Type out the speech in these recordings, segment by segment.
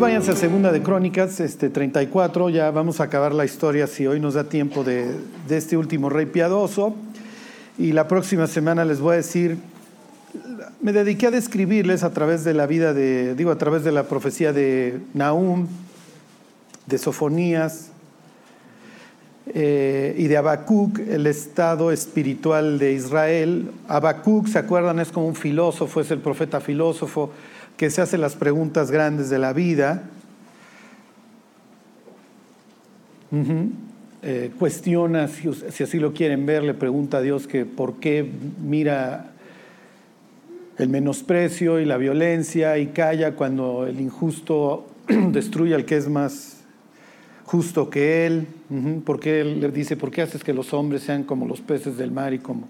váyanse a Segunda de Crónicas, este 34, ya vamos a acabar la historia si hoy nos da tiempo de, de este último rey piadoso. Y la próxima semana les voy a decir, me dediqué a describirles a través de la vida de, digo, a través de la profecía de Nahum, de Sofonías eh, y de Habacuc, el estado espiritual de Israel. Habacuc, ¿se acuerdan? Es como un filósofo, es el profeta filósofo que se hace las preguntas grandes de la vida, eh, cuestiona, si, así lo quieren ver, le pregunta a Dios que por qué mira el menosprecio y la violencia y calla cuando el injusto destruye al que es más justo que él, porque él le dice, ¿por qué haces que los hombres sean como los peces del mar y como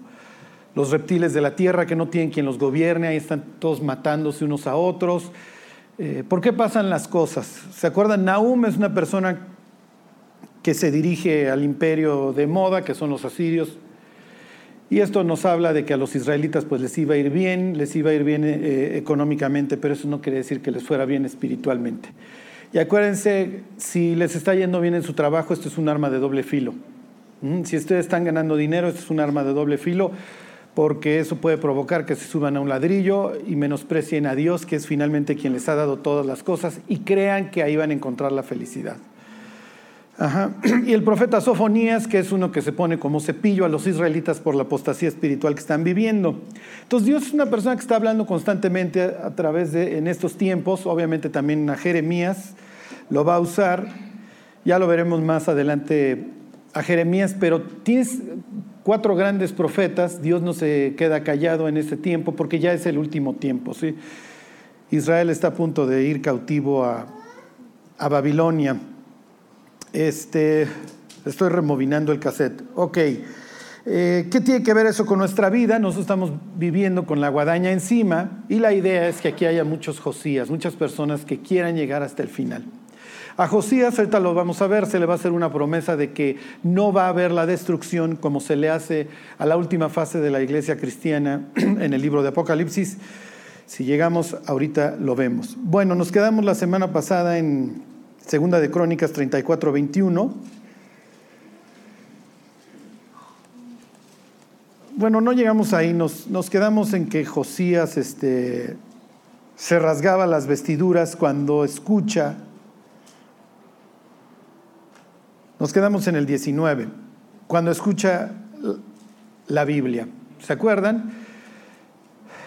los reptiles de la tierra que no tienen quien los gobierne, ahí están todos matándose unos a otros. Eh, ¿Por qué pasan las cosas? ¿Se acuerdan? Nahum es una persona que se dirige al imperio de moda, que son los asirios, y esto nos habla de que a los israelitas pues les iba a ir bien, les iba a ir bien eh, económicamente, pero eso no quiere decir que les fuera bien espiritualmente. Y acuérdense, si les está yendo bien en su trabajo, esto es un arma de doble filo. Mm, si ustedes están ganando dinero, esto es un arma de doble filo porque eso puede provocar que se suban a un ladrillo y menosprecien a Dios, que es finalmente quien les ha dado todas las cosas, y crean que ahí van a encontrar la felicidad. Y el profeta Sofonías, que es uno que se pone como cepillo a los israelitas por la apostasía espiritual que están viviendo. Entonces Dios es una persona que está hablando constantemente a través de, en estos tiempos, obviamente también a Jeremías lo va a usar, ya lo veremos más adelante a Jeremías, pero tienes cuatro grandes profetas, Dios no se queda callado en este tiempo porque ya es el último tiempo. ¿sí? Israel está a punto de ir cautivo a, Babilonia. Este, estoy removinando el cassette. Ok. Eh, ¿Qué tiene que ver eso con nuestra vida? Nosotros estamos viviendo con la guadaña encima y la idea es que aquí haya muchos Josías, muchas personas que quieran llegar hasta el final. A Josías, ahorita lo vamos a ver, se le va a hacer una promesa de que no va a haber la destrucción como se le hace a la última fase de la iglesia cristiana en el libro de Apocalipsis. Si llegamos, ahorita lo vemos. Bueno, nos quedamos la semana pasada en Segunda de Crónicas 34, 21. Bueno, no llegamos ahí, nos, nos quedamos en que Josías este, se rasgaba las vestiduras cuando escucha Nos quedamos en el 19, cuando escucha la Biblia. ¿Se acuerdan?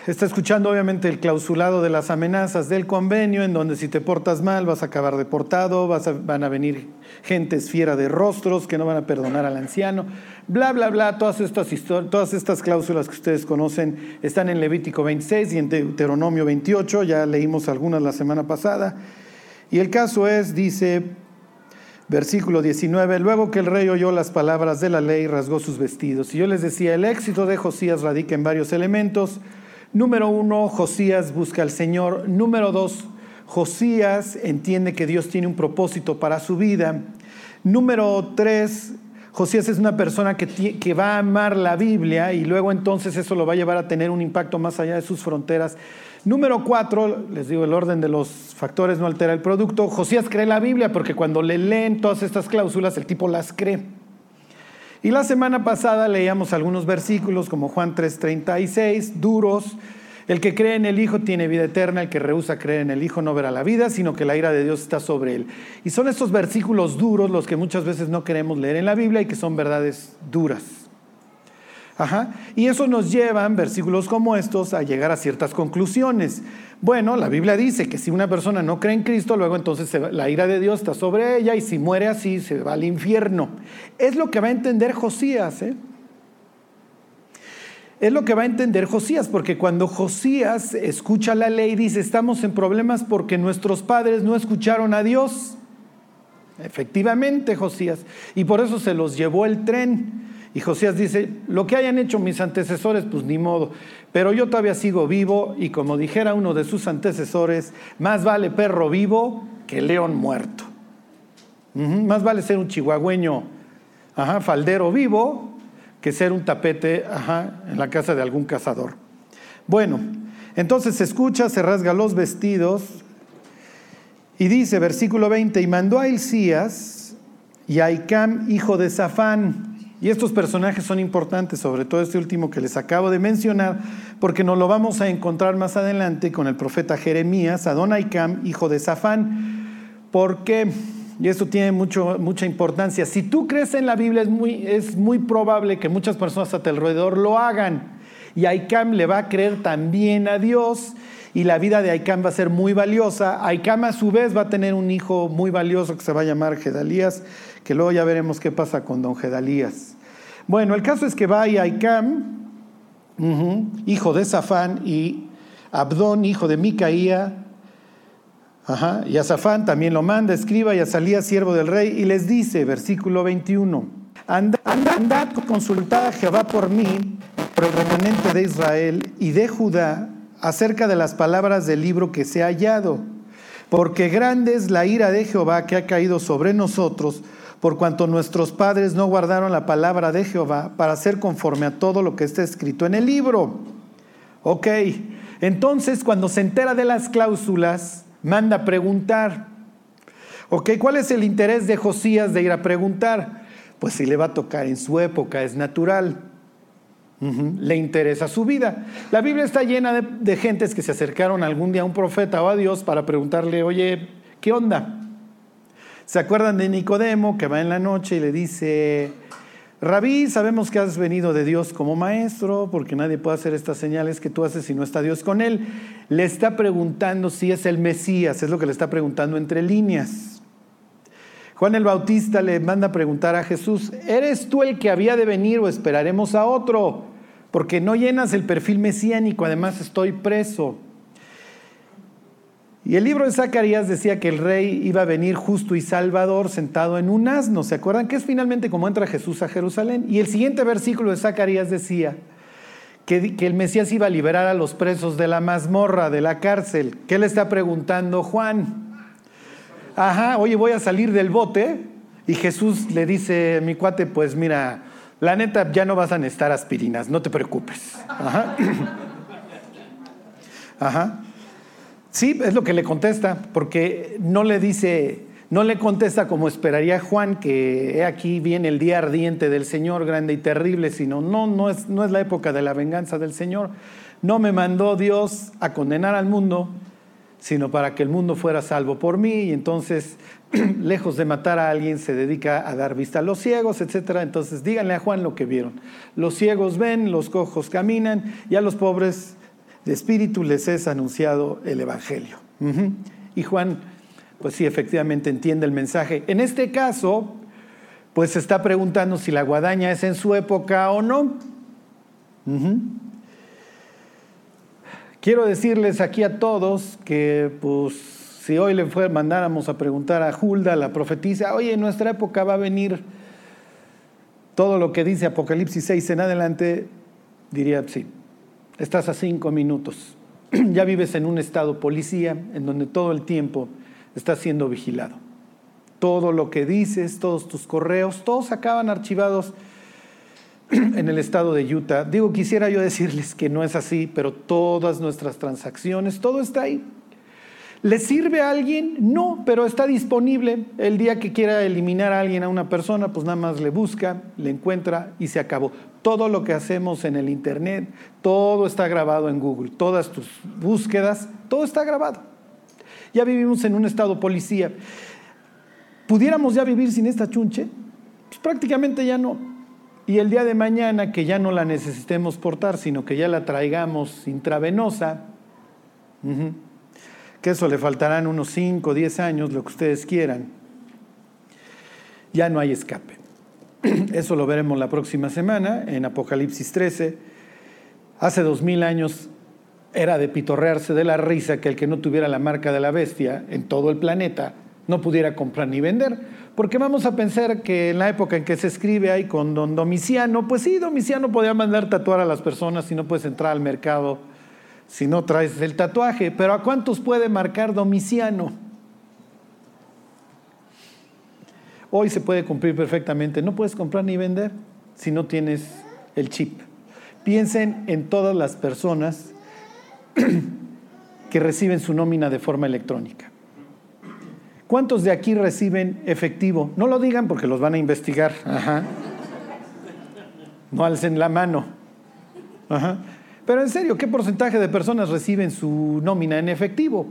Está escuchando obviamente el clausulado de las amenazas del convenio, en donde si te portas mal vas a acabar deportado, vas van a venir gentes fiera de rostros que no van a perdonar al anciano, bla, bla, bla. Todas estas, todas estas cláusulas que ustedes conocen están en Levítico 26 y en Deuteronomio 28, ya leímos algunas la semana pasada. Y el caso es, dice, Versículo 19, luego que el rey oyó las palabras de la ley, rasgó sus vestidos. Y yo les decía, el éxito de Josías radica en varios elementos. Número uno, Josías busca al Señor. Número dos, Josías entiende que Dios tiene un propósito para su vida. Número tres, Josías es una persona que, que, va a amar la Biblia y luego entonces eso lo va a llevar a tener un impacto más allá de sus fronteras. Número cuatro, les digo, el orden de los factores no altera el producto. Josías cree la Biblia porque cuando le leen todas estas cláusulas, el tipo las cree. Y la semana pasada leíamos algunos versículos como Juan 3:36, duros. El que cree en el Hijo tiene vida eterna, el que rehúsa creer en el Hijo no verá la vida, sino que la ira de Dios está sobre él. Y son estos versículos duros los que muchas veces no queremos leer en la Biblia y que son verdades duras. Ajá. Y eso nos lleva, versículos como estos, a llegar a ciertas conclusiones. Bueno, la Biblia dice que si una persona no cree en Cristo, luego entonces la ira de Dios está sobre ella y si muere así, se va al infierno. Es lo que va a entender Josías. ¿eh? Es lo que va a entender Josías, porque cuando Josías escucha la ley, dice, estamos en problemas porque nuestros padres no escucharon a Dios. Efectivamente, Josías. Y por eso se los llevó el tren. Y Josías dice, lo que hayan hecho mis antecesores, pues ni modo, pero yo todavía sigo vivo y como dijera uno de sus antecesores, más vale perro vivo que león muerto. más vale ser un chihuahueño, faldero vivo, que ser un tapete en la casa de algún cazador. Bueno, entonces se escucha, se rasga los vestidos y dice, versículo 20, y mandó a Elías y a Icam, hijo de Safán. Y estos personajes son importantes, sobre todo este último que les acabo de mencionar, porque nos lo vamos a encontrar más adelante con el profeta Jeremías, Adon Icam, hijo de Safán. ¿Por qué? Y esto tiene mucho, mucha importancia. Si tú crees en la Biblia, es muy, es muy probable que muchas personas a tu alrededor lo hagan. Y Icam le va a creer también a Dios y la vida de Aicam va a ser muy valiosa. Aicam a su vez va a tener un hijo muy valioso que se va a llamar Gedalías, que luego ya veremos qué pasa con don Gedalías. Bueno, el caso es que va Aicam, hijo de Safán, y Abdón, hijo de Micaía, y a Safán también lo manda, escriba, y a Salía, siervo del rey, y les dice, versículo 21, andad, andad consultad a Jehová por mí, por el remanente de Israel y de Judá acerca de las palabras del libro que se ha hallado. Porque grande es la ira de Jehová que ha caído sobre nosotros, por cuanto nuestros padres no guardaron la palabra de Jehová para hacer conforme a todo lo que está escrito en el libro. Ok, entonces cuando se entera de las cláusulas, manda a preguntar. Ok, ¿cuál es el interés de Josías de ir a preguntar? Pues si le va a tocar en su época, es natural le interesa su vida. La Biblia está llena de, de, gentes que se acercaron algún día a un profeta o a Dios para preguntarle, oye, ¿qué onda? ¿Se acuerdan de Nicodemo que va en la noche y le dice, Rabí, sabemos que has venido de Dios como maestro, porque nadie puede hacer estas señales que tú haces si no está Dios con él? Le está preguntando si es el Mesías, es lo que le está preguntando entre líneas. Juan el Bautista le manda a preguntar a Jesús, ¿eres tú el que había de venir o esperaremos a otro? Porque no llenas el perfil mesiánico, además estoy preso. Y el libro de Zacarías decía que el rey iba a venir justo y salvador sentado en un asno. ¿Se acuerdan? Que es finalmente como entra Jesús a Jerusalén. Y el siguiente versículo de Zacarías decía que, que el Mesías iba a liberar a los presos de la mazmorra, de la cárcel. ¿Qué le está preguntando Juan? ajá, oye, voy a salir del bote. Y Jesús le dice, mi cuate, pues mira, la neta ya no vas a necesitar aspirinas, no te preocupes. Ajá. Ajá. Sí, es lo que le contesta, porque no le dice, no le contesta como esperaría Juan, que he aquí viene el día ardiente del Señor, grande y terrible, sino no, no es, no es la época de la venganza del Señor. No me mandó Dios a condenar al mundo, sino para que el mundo fuera salvo por mí. Y entonces, lejos de matar a alguien, se dedica a dar vista a los ciegos, etc. Entonces, díganle a Juan lo que vieron. Los ciegos ven, los cojos caminan, y a los pobres de espíritu les es anunciado el Evangelio. Y Juan, pues sí, efectivamente entiende el mensaje. En este caso, pues se está preguntando si la guadaña es en su época o no. Quiero decirles aquí a todos que pues si hoy le mandáramos a preguntar a Hulda, la profetisa, oye, en nuestra época va a venir todo lo que dice Apocalipsis 6 en adelante, diría sí, estás a cinco minutos. ya vives en un estado policía en donde todo el tiempo estás siendo vigilado. Todo lo que dices, todos tus correos, todos acaban archivados en el estado de Utah. Digo, quisiera yo decirles que no es así, pero todas nuestras transacciones, todo está ahí. ¿Le sirve a alguien? No, pero está disponible. El día que quiera eliminar a alguien, a una persona, pues nada más le busca, le encuentra y se acabó. Todo lo que hacemos en el Internet, todo está grabado en Google. Todas tus búsquedas, todo está grabado. Ya vivimos en un estado policía. ¿Pudiéramos ya vivir sin esta chunche? Pues prácticamente ya no. Y el día de mañana que ya no la necesitemos portar, sino que ya la traigamos intravenosa, que eso le faltarán unos 5 o 10 años, lo que ustedes quieran, ya no hay escape. Eso lo veremos la próxima semana en Apocalipsis 13. Hace dos mil años era de pitorrearse de la risa que el que no tuviera la marca de la bestia en todo el planeta no pudiera comprar ni vender. Porque vamos a pensar que en la época en que se escribe ahí con don Domiciano, pues sí, Domiciano podía mandar tatuar a las personas si no puedes entrar al mercado, si no traes el tatuaje. Pero ¿a cuántos puede marcar Domiciano? Hoy se puede cumplir perfectamente. No puedes comprar ni vender si no tienes el chip. Piensen en todas las personas que reciben su nómina de forma electrónica. ¿Cuántos de aquí reciben efectivo? No lo digan porque los van a investigar. No alcen la mano. Pero en serio, ¿qué porcentaje de personas reciben su nómina en efectivo?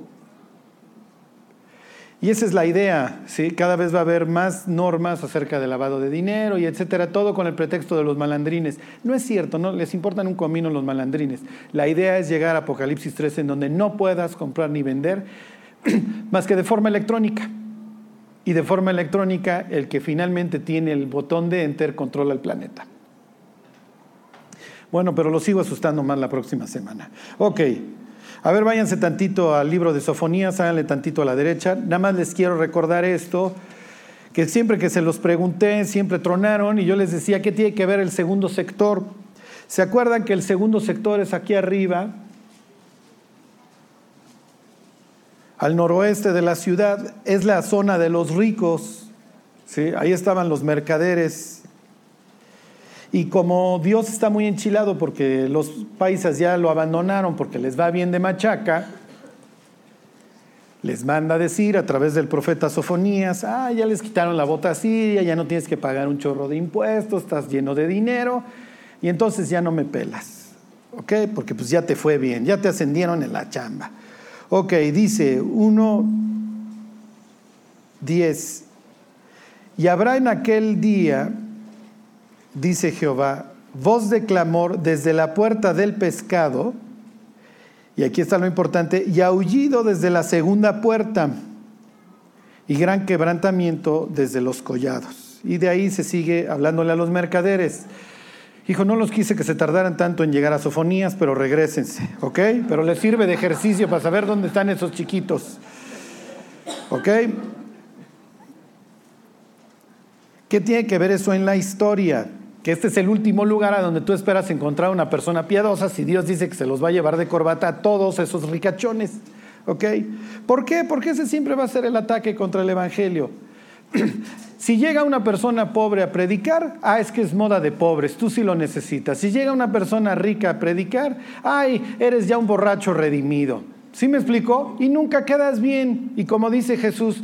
Y esa es la idea, ¿sí? Cada vez va a haber más normas acerca del lavado de dinero y etcétera, todo con el pretexto de los malandrines. No es cierto, no les importan un comino los malandrines. La idea es llegar a Apocalipsis 13 en donde no puedas comprar ni vender más que de forma electrónica. Y de forma electrónica, el que finalmente tiene el botón de enter controla el planeta. Bueno, pero lo sigo asustando más la próxima semana. Ok. A ver, váyanse tantito al libro de Sofonías, háganle tantito a la derecha. Nada más les quiero recordar esto, que siempre que se los pregunté, siempre tronaron y yo les decía, ¿qué tiene que ver el segundo sector? ¿Se acuerdan que el segundo sector es aquí arriba, al noroeste de la ciudad? Es la zona de los ricos. ¿sí? Ahí estaban los mercaderes y como Dios está muy enchilado porque los países ya lo abandonaron porque les va bien de machaca, les manda a decir a través del profeta Sofonías, ah, ya les quitaron la bota siria, ya no tienes que pagar un chorro de impuestos, estás lleno de dinero, y entonces ya no me pelas, ¿ok? Porque pues ya te fue bien, ya te ascendieron en la chamba. Ok, dice 1, 10, y habrá en aquel día dice Jehová, voz de clamor desde la puerta del pescado, y aquí está lo importante, y aullido desde la segunda puerta, y gran quebrantamiento desde los collados. Y de ahí se sigue hablándole a los mercaderes. Hijo, no los quise que se tardaran tanto en llegar a Sofonías, pero regresense, ¿ok? Pero les sirve de ejercicio para saber dónde están esos chiquitos, ¿ok? ¿Qué tiene que ver eso en la historia? Que este es el último lugar a donde tú esperas encontrar una persona piadosa si Dios dice que se los va a llevar de corbata a todos esos ricachones. ¿Ok? ¿Por qué? Porque ese siempre va a ser el ataque contra el Evangelio. si llega una persona pobre a predicar, ah, es que es moda de pobres, tú sí lo necesitas. Si llega una persona rica a predicar, ay, eres ya un borracho redimido. ¿Sí me explicó? Y nunca quedas bien. Y como dice Jesús,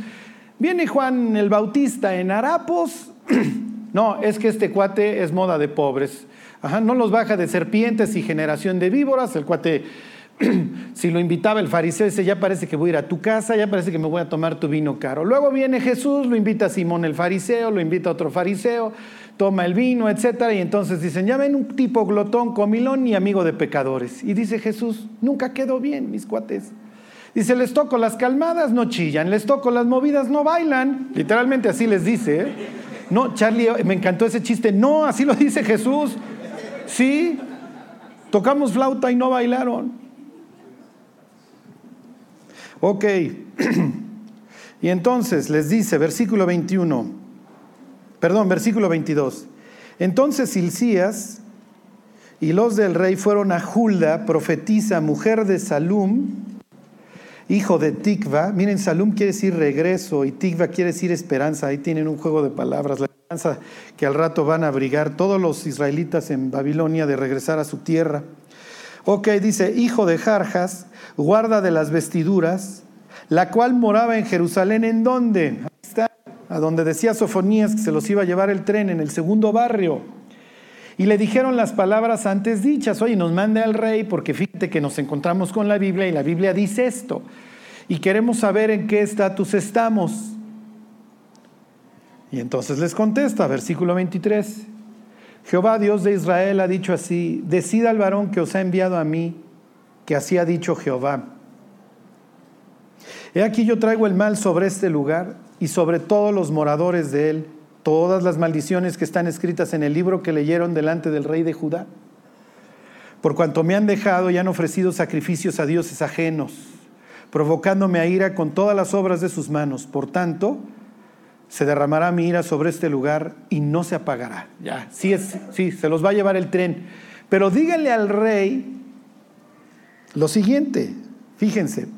viene Juan el Bautista en harapos No, es que este cuate es moda de pobres. no los baja de serpientes y generación de víboras. El cuate, si lo invitaba el fariseo, dice, ya parece que voy a ir a tu casa, ya parece que me voy a tomar tu vino caro. Luego viene Jesús, lo invita a Simón el fariseo, lo invita a otro fariseo, toma el vino, etc. Y entonces dicen, ya ven un tipo glotón, comilón y amigo de pecadores. Y dice Jesús, nunca quedó bien, mis cuates. Dice, les toco las calmadas, no chillan, les toco las movidas, no bailan. Literalmente así les dice. ¿eh? No, Charlie, me encantó ese chiste. No, así lo dice Jesús. Sí, tocamos flauta y no bailaron. Ok. y entonces les dice, versículo 21, perdón, versículo 22. Entonces Silcías y los del rey fueron a Hulda, profetisa, mujer de Salum, hijo de Tikva. Miren, Salum quiere decir regreso y Tikva quiere decir esperanza. Ahí tienen un juego de palabras. La esperanza que al rato van a abrigar todos los israelitas en Babilonia de regresar a su tierra. Ok, dice, hijo de Jarjas, guarda de las vestiduras, la cual moraba en Jerusalén. ¿En dónde? Ahí está, a donde decía Sofonías que se los iba a llevar el tren, en el segundo barrio. Y le dijeron las palabras antes dichas, oye, nos mande al rey porque fíjate que nos encontramos con la Biblia y la Biblia dice esto. Y queremos saber en qué estatus estamos. Y entonces les contesta, versículo 23. Jehová Dios de Israel ha dicho así, decida al varón que os ha enviado a mí, que así ha dicho Jehová. He aquí yo traigo el mal sobre este lugar y sobre todos los moradores de él todas las maldiciones que están escritas en el libro que leyeron delante del rey de Judá. Por cuanto me han dejado y han ofrecido sacrificios a dioses ajenos, provocándome a ira con todas las obras de sus manos. Por tanto, se derramará mi ira sobre este lugar y no se apagará. Ya, sí, es, sí, se los va a llevar el tren. Pero díganle al rey lo siguiente, fíjense,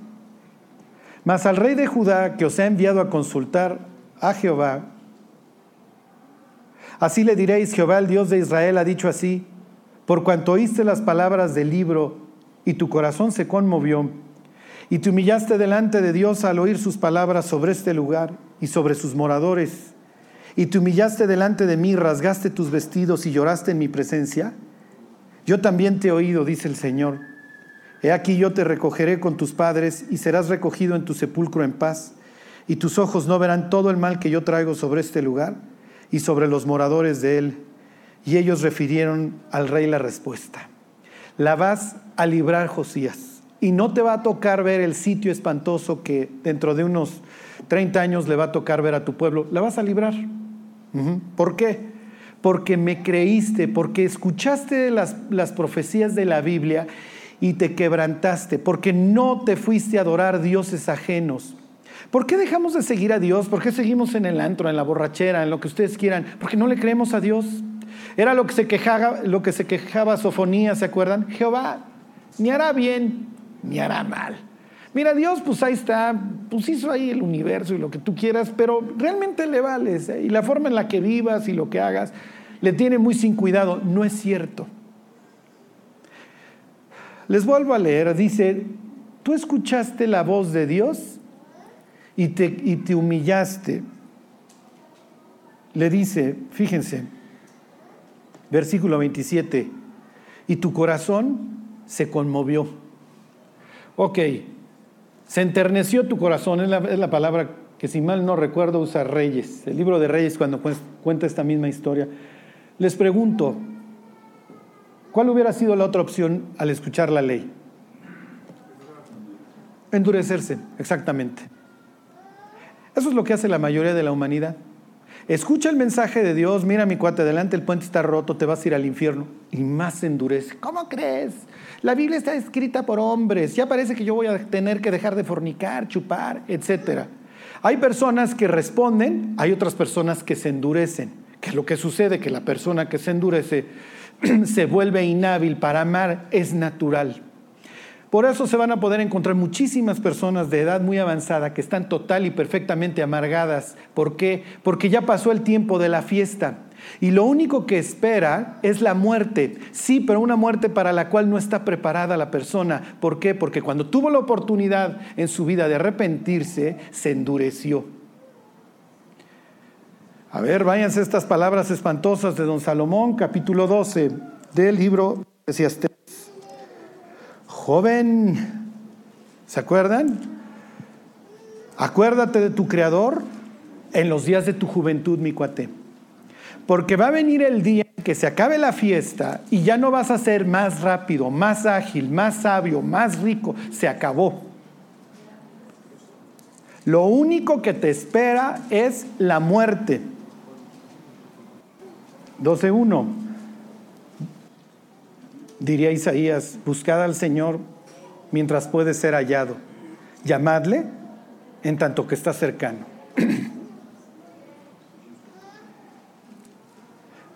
mas al rey de Judá que os ha enviado a consultar a Jehová, Así le diréis, Jehová el Dios de Israel ha dicho así, por cuanto oíste las palabras del libro y tu corazón se conmovió, y te humillaste delante de Dios al oír sus palabras sobre este lugar y sobre sus moradores, y te humillaste delante de mí, rasgaste tus vestidos y lloraste en mi presencia, yo también te he oído, dice el Señor. He aquí yo te recogeré con tus padres y serás recogido en tu sepulcro en paz, y tus ojos no verán todo el mal que yo traigo sobre este lugar y sobre los moradores de él. Y ellos refirieron al rey la respuesta. La vas a librar, Josías, y no te va a tocar ver el sitio espantoso que dentro de unos 30 años le va a tocar ver a tu pueblo. La vas a librar. ¿Por qué? Porque me creíste, porque escuchaste las, las profecías de la Biblia y te quebrantaste, porque no te fuiste a adorar dioses ajenos. ¿Por qué dejamos de seguir a Dios? ¿Por qué seguimos en el antro, en la borrachera, en lo que ustedes quieran? Porque no le creemos a Dios. Era lo que se quejaba, lo que se quejaba Sofonía, ¿se acuerdan? Jehová ni hará bien ni hará mal. Mira, Dios, pues ahí está, pues hizo ahí el universo y lo que tú quieras, pero realmente le vales. ¿eh? Y la forma en la que vivas y lo que hagas, le tiene muy sin cuidado. No es cierto. Les vuelvo a leer, dice, tú escuchaste la voz de Dios y te, y te humillaste. Le dice, fíjense, versículo 27, y tu corazón se conmovió. Ok, se enterneció tu corazón, es la, palabra que si mal no recuerdo usa Reyes, el libro de Reyes cuando cuenta esta misma historia. Les pregunto, ¿cuál hubiera sido la otra opción al escuchar la ley? Endurecerse, exactamente. Eso es lo que hace la mayoría de la humanidad. Escucha el mensaje de Dios, mira mi cuate, adelante el puente está roto, te vas a ir al infierno. Y más se endurece. ¿Cómo crees? La Biblia está escrita por hombres, ya parece que yo voy a tener que dejar de fornicar, chupar, etc. Hay personas que responden, hay otras personas que se endurecen. Que lo que sucede? Que la persona que se endurece se vuelve inhábil para amar, es natural. Por eso se van a poder encontrar muchísimas personas de edad muy avanzada que están total y perfectamente amargadas. ¿Por qué? Porque ya pasó el tiempo de la fiesta. Y lo único que espera es la muerte. Sí, pero una muerte para la cual no está preparada la persona. ¿Por qué? Porque cuando tuvo la oportunidad en su vida de arrepentirse, se endureció. A ver, váyanse estas palabras espantosas de don Salomón, capítulo 12 del libro de Joven, ¿se acuerdan? Acuérdate de tu Creador en los días de tu juventud, mi cuate. Porque va a venir el día que se acabe la fiesta y ya no vas a ser más rápido, más ágil, más sabio, más rico. Se acabó. Lo único que te espera es la muerte. 12.1 diría Isaías, buscad al Señor mientras puede ser hallado, llamadle en tanto que está cercano.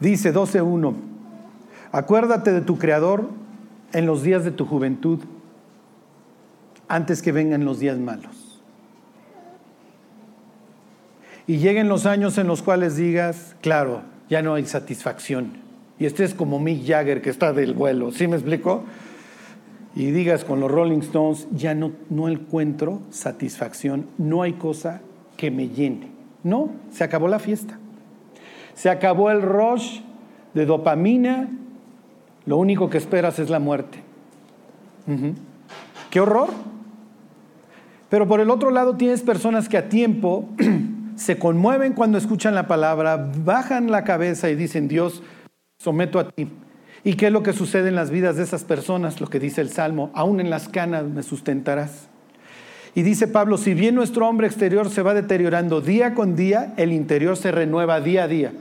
Dice 12.1, acuérdate de tu Creador en los días de tu juventud, antes que vengan los días malos. Y lleguen los años en los cuales digas, claro, ya no hay satisfacción y estés como Mick Jagger que está del vuelo, ¿sí me explico? Y digas con los Rolling Stones, ya no, no encuentro satisfacción, no hay cosa que me llene. No, se acabó la fiesta. Se acabó el rush de dopamina, lo único que esperas es la muerte. ¡Qué horror! Pero por el otro lado tienes personas que a tiempo se conmueven cuando escuchan la palabra, bajan la cabeza y dicen, Dios, someto a ti. ¿Y qué es lo que sucede en las vidas de esas personas? Lo que dice el Salmo, aún en las canas me sustentarás. Y dice Pablo, si bien nuestro hombre exterior se va deteriorando día con día, el interior se renueva día a día.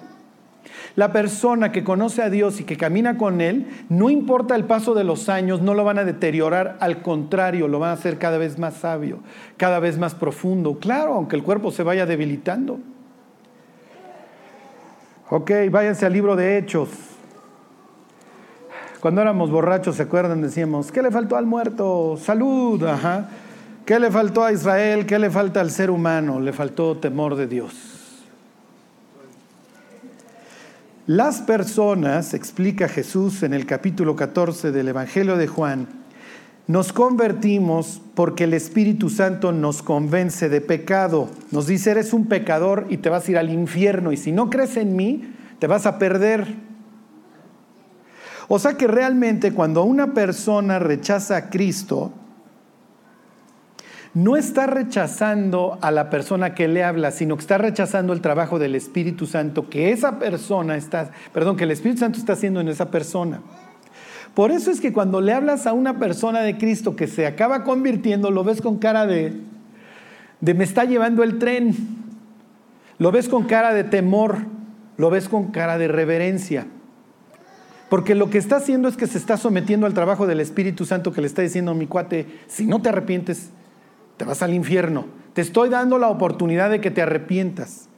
La persona que conoce a Dios y que camina con Él, no importa el paso de los años, no lo van a deteriorar, al contrario, lo van a hacer cada vez más sabio, cada vez más profundo. Claro, aunque el cuerpo se vaya debilitando. Ok, váyanse al libro de Hechos. Cuando éramos borrachos, ¿se acuerdan? Decíamos, ¿qué le faltó al muerto? Salud, ajá. ¿Qué le faltó a Israel? ¿Qué le falta al ser humano? Le faltó temor de Dios. Las personas, explica Jesús en el capítulo 14 del Evangelio de Juan, nos convertimos porque el Espíritu Santo nos convence de pecado. Nos dice, eres un pecador y te vas a ir al infierno y si no crees en mí, te vas a perder. O sea que realmente cuando una persona rechaza a Cristo, no está rechazando a la persona que le habla, sino que está rechazando el trabajo del Espíritu Santo que esa persona está, perdón, que el Espíritu Santo está haciendo en esa persona. Por eso es que cuando le hablas a una persona de Cristo que se acaba convirtiendo, lo ves con cara de, de me está llevando el tren, lo ves con cara de temor, lo ves con cara de reverencia. Porque lo que está haciendo es que se está sometiendo al trabajo del Espíritu Santo que le está diciendo mi cuate, si no te arrepientes, te vas al infierno. Te estoy dando la oportunidad de que te arrepientas.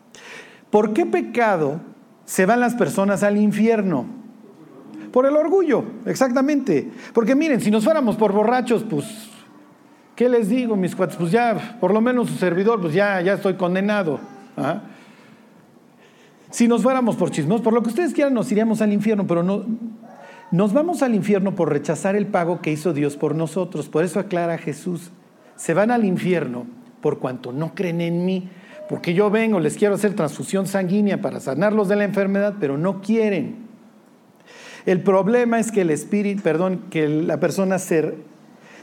¿Por qué pecado se van las personas al infierno? Por el orgullo, exactamente. Porque miren, si nos fuéramos por borrachos, pues, ¿qué les digo, mis cuates? Pues ya, por lo menos su servidor, pues ya, ya estoy condenado. ¿ah? Si nos fuéramos por chismos, por lo que ustedes quieran, nos iríamos al infierno, pero no, nos vamos al infierno por rechazar el pago que hizo Dios por nosotros. Por eso aclara Jesús, se van al infierno por cuanto no creen en mí, porque yo vengo, les quiero hacer transfusión sanguínea para sanarlos de la enfermedad, pero no quieren. El problema es que el espíritu, perdón, que la persona se,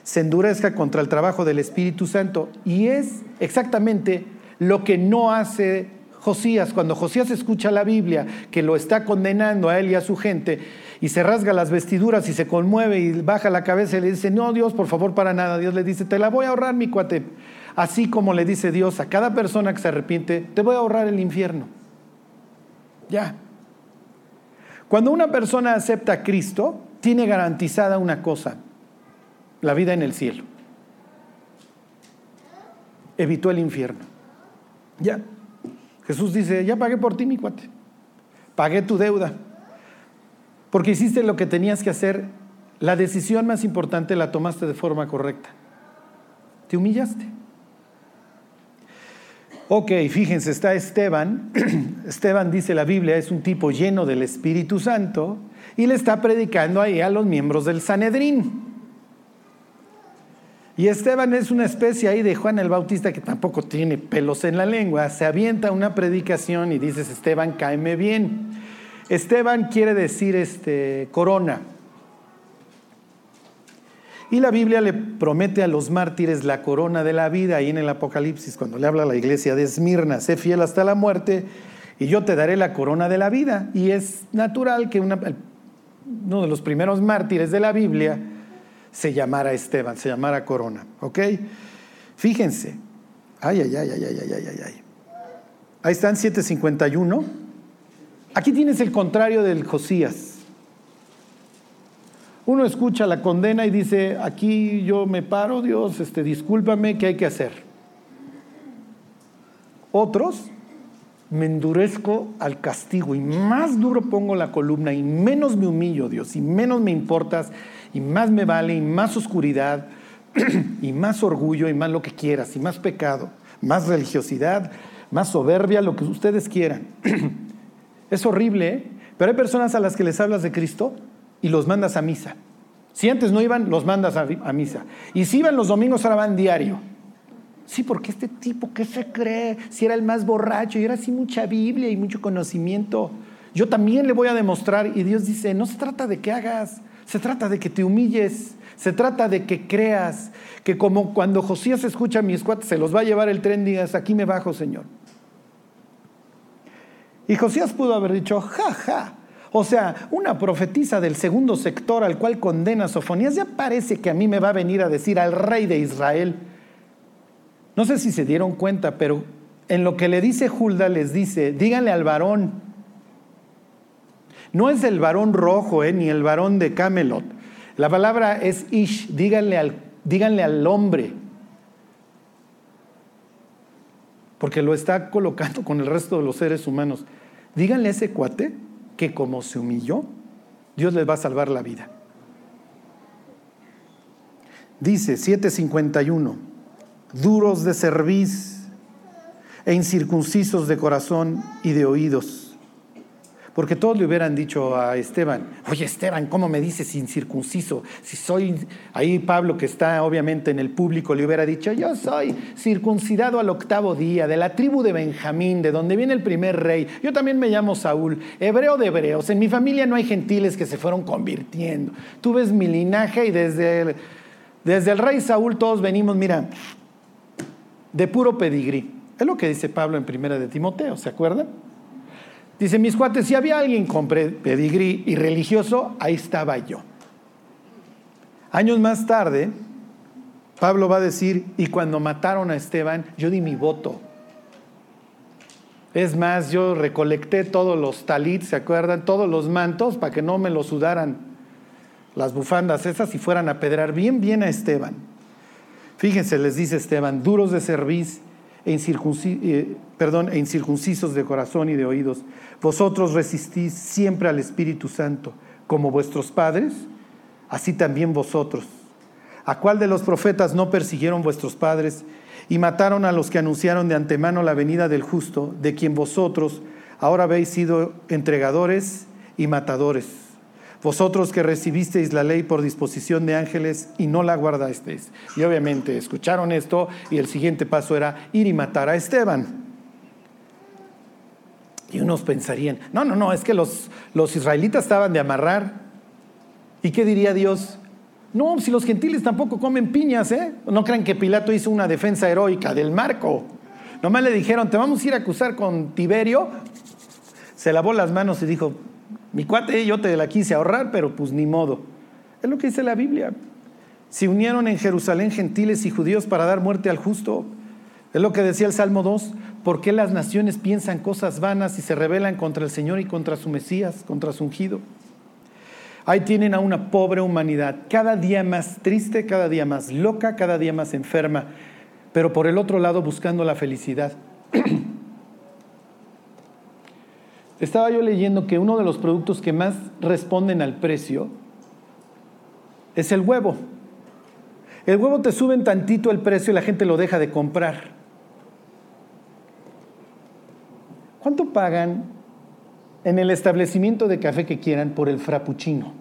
se endurezca contra el trabajo del Espíritu Santo y es exactamente lo que no hace Josías, cuando Josías escucha la Biblia que lo está condenando a él y a su gente, y se rasga las vestiduras y se conmueve y baja la cabeza y le dice, no, Dios, por favor, para nada. Dios le dice, te la voy a ahorrar, mi cuate. Así como le dice Dios a cada persona que se arrepiente, te voy a ahorrar el infierno. Ya. Cuando una persona acepta a Cristo, tiene garantizada una cosa, la vida en el cielo. Evitó el infierno. Ya. Jesús dice, ya pagué por ti, mi cuate. Pagué tu deuda porque hiciste lo que tenías que hacer, la decisión más importante la tomaste de forma correcta. Te humillaste. Ok, fíjense, está Esteban. Esteban dice la Biblia, es un tipo lleno del Espíritu Santo y le está predicando ahí a los miembros del Sanedrín. Y Esteban es una especie ahí de Juan el Bautista que tampoco tiene pelos en la lengua. Se avienta una predicación y dices, Esteban, cáeme bien. Esteban quiere decir este, corona. Y la Biblia le promete a los mártires la corona de la vida, ahí en el Apocalipsis, cuando le habla a la iglesia de Esmirna, sé fiel hasta la muerte y yo te daré la corona de la vida. Y es natural que uno de los primeros mártires de la Biblia se llamara Esteban, se llamara corona. ¿Ok? Fíjense. Ay, ay, ay, ay, ay, ay, ay, ay. Ahí están 751. Aquí tienes el contrario del Josías. Uno escucha la condena y dice, aquí yo me paro, Dios, este, discúlpame, ¿qué hay que hacer? Otros, me endurezco al castigo y más duro pongo la columna y menos me humillo, Dios, y menos me importas y más me vale y más oscuridad y más orgullo y más lo que quieras y más pecado, más religiosidad, más soberbia, lo que ustedes quieran. Es horrible, ¿eh? pero hay personas a las que les hablas de Cristo y los mandas a misa. Si antes no iban, los mandas a, misa. Y si iban los domingos, ahora van diario. Sí, porque este tipo, ¿qué se cree? Si era el más borracho y era así mucha Biblia y mucho conocimiento. Yo también le voy a demostrar. Y Dios dice, no se trata de que hagas, se trata de que te humilles, se trata de que creas, que como cuando Josías escucha a mis cuates, se los va a llevar el tren, digas, aquí me bajo, Señor. Y Josías pudo haber dicho, ja, ja. O sea, una profetisa del segundo sector al cual condena Sofonías, ya parece que a mí me va a venir a decir al rey de Israel. No sé si se dieron cuenta, pero en lo que le dice Hulda les dice, díganle al varón. No es el varón rojo, eh, ni el varón de Camelot. La palabra es ish, díganle al, díganle al hombre. porque lo está colocando con el resto de los seres humanos. Díganle a ese cuate que como se humilló, Dios les va a salvar la vida. Dice 751, duros de cerviz e incircuncisos de corazón y de oídos. Porque todos le hubieran dicho a Esteban, oye Esteban, ¿cómo me dices incircunciso? Si soy, ahí Pablo que está obviamente en el público le hubiera dicho, yo soy circuncidado al octavo día, de la tribu de Benjamín, de donde viene el primer rey. Yo también me llamo Saúl, hebreo de hebreos. En mi familia no hay gentiles que se fueron convirtiendo. Tú ves mi linaje y desde el, desde el rey Saúl todos venimos, mira, de puro pedigrí. Es lo que dice Pablo en primera de Timoteo, ¿se acuerdan? Dice, mis cuates, si había alguien con pedigrí y religioso, ahí estaba yo. Años más tarde, Pablo va a decir, y cuando mataron a Esteban, yo di mi voto. Es más, yo recolecté todos los talits, ¿se acuerdan? Todos los mantos para que no me lo sudaran las bufandas esas y fueran a pedrar bien, bien a Esteban. Fíjense, les dice Esteban, duros de cerviz e, perdón, e incircuncisos de corazón y de oídos. Vosotros resistís siempre al Espíritu Santo, como vuestros padres, así también vosotros. ¿A cuál de los profetas no persiguieron vuestros padres y mataron a los que anunciaron de antemano la venida del justo, de quien vosotros ahora habéis sido entregadores y matadores? Vosotros que recibisteis la ley por disposición de ángeles y no la guardasteis. Y obviamente escucharon esto y el siguiente paso era ir y matar a Esteban. Y unos pensarían, no, no, no, es que los, los israelitas estaban de amarrar. ¿Y qué diría Dios? No, si los gentiles tampoco comen piñas, ¿eh? No crean que Pilato hizo una defensa heroica del marco. Nomás le dijeron, te vamos a ir a acusar con Tiberio. Se lavó las manos y dijo, mi cuate, yo te la quise ahorrar, pero pues ni modo. Es lo que dice la Biblia. Se unieron en Jerusalén gentiles y judíos para dar muerte al justo. Es lo que decía el Salmo 2. ¿Por qué las naciones piensan cosas vanas y se rebelan contra el Señor y contra su Mesías, contra su ungido? Ahí tienen a una pobre humanidad, cada día más triste, cada día más loca, cada día más enferma, pero por el otro lado buscando la felicidad. Estaba yo leyendo que uno de los productos que más responden al precio es el huevo. El huevo te suben tantito el precio y la gente lo deja de comprar. ¿Cuánto pagan en el establecimiento de café que quieran por el frappuccino?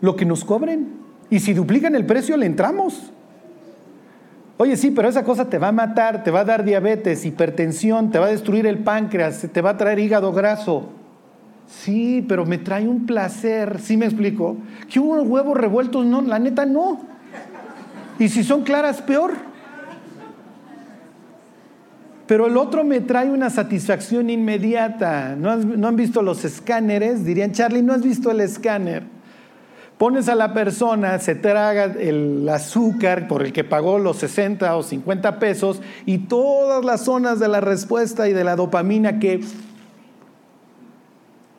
Lo que nos cobren. Y si duplican el precio, le entramos. Oye, sí, pero esa cosa te va a matar, te va a dar diabetes, hipertensión, te va a destruir el páncreas, te va a traer hígado graso. Sí, pero me trae un placer, ¿sí me explico? Que unos huevos revueltos, no, la neta no. Y si son claras, peor. Pero el otro me trae una satisfacción inmediata. ¿No, ¿No han visto los escáneres? Dirían, Charlie, ¿no has visto el escáner? Pones a la persona, se traga el azúcar por el que pagó los 60 o 50 pesos y todas las zonas de la respuesta y de la dopamina que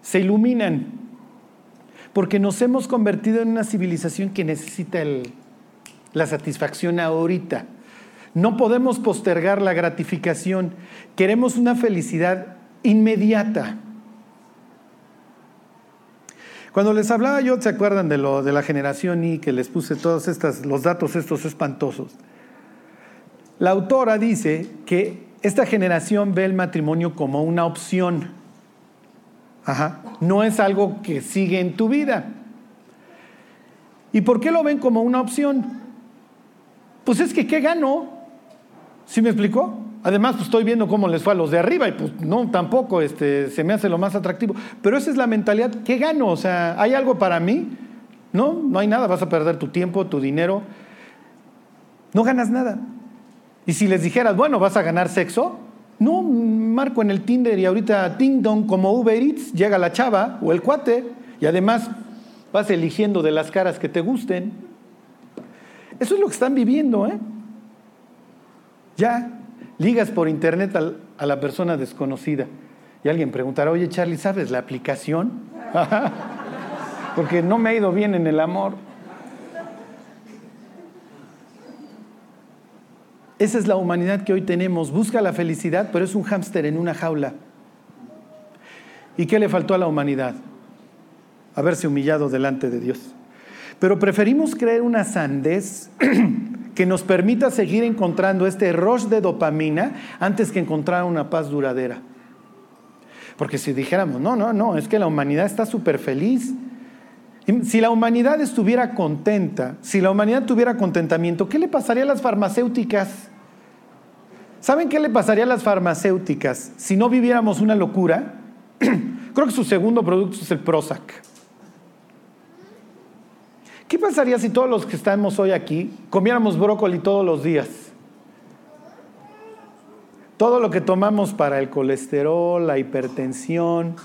se iluminan. Porque nos hemos convertido en una civilización que necesita la satisfacción ahorita. No podemos postergar la gratificación. Queremos una felicidad inmediata. Cuando les hablaba yo, ¿se acuerdan de lo de la generación Y que les puse todos estos, los datos estos espantosos? La autora dice que esta generación ve el matrimonio como una opción. Ajá. No es algo que sigue en tu vida. ¿Y por qué lo ven como una opción? Pues es que ¿qué ganó? ¿Sí me explicó? Además, pues estoy viendo cómo les fue a los de arriba y pues no, tampoco este, se me hace lo más atractivo. Pero esa es la mentalidad. ¿Qué gano? O sea, ¿hay algo para mí? No, no hay nada. Vas a perder tu tiempo, tu dinero. No ganas nada. Y si les dijeras, bueno, vas a ganar sexo, no, marco en el Tinder y ahorita Ting Dong como Uber Eats, llega la chava o el cuate y además vas eligiendo de las caras que te gusten. Eso es lo que están viviendo, ¿eh? Ya, ligas por internet a la persona desconocida. Y alguien preguntará, oye Charlie, ¿sabes la aplicación? Porque no me ha ido bien en el amor. Esa es la humanidad que hoy tenemos. Busca la felicidad, pero es un hámster en una jaula. ¿Y qué le faltó a la humanidad? Haberse humillado delante de Dios. Pero preferimos creer una sandez que nos permita seguir encontrando este rush de dopamina antes que encontrar una paz duradera. Porque si dijéramos, no, no, no, es que la humanidad está súper feliz. Si la humanidad estuviera contenta, si la humanidad tuviera contentamiento, ¿qué le pasaría a las farmacéuticas? ¿Saben qué le pasaría a las farmacéuticas si no viviéramos una locura? Creo que su segundo producto es el Prozac. ¿Qué pasaría si todos los que estamos hoy aquí comiéramos brócoli todos los días? Todo lo que tomamos para el colesterol, la hipertensión.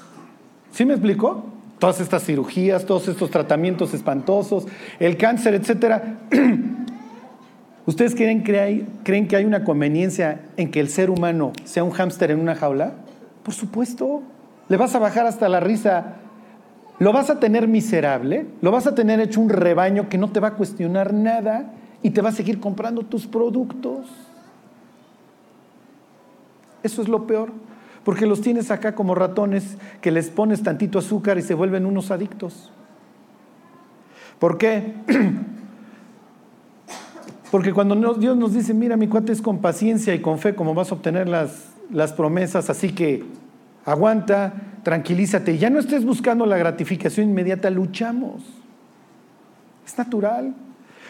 ¿Sí me explicó? Todas estas cirugías, todos estos tratamientos espantosos, el cáncer, etcétera. ¿Ustedes creen creen que hay una conveniencia en que el ser humano sea un hámster en una jaula? Por supuesto. Le vas a bajar hasta la risa. Lo vas a tener miserable, lo vas a tener hecho un rebaño que no te va a cuestionar nada y te va a seguir comprando tus productos. Eso es lo peor, porque los tienes acá como ratones que les pones tantito azúcar y se vuelven unos adictos. ¿Por qué? Porque cuando Dios nos dice, mira, mi cuate es con paciencia y con fe como vas a obtener las, las promesas, así que aguanta, tranquilízate, ya no estés buscando la gratificación inmediata, luchamos. Es natural.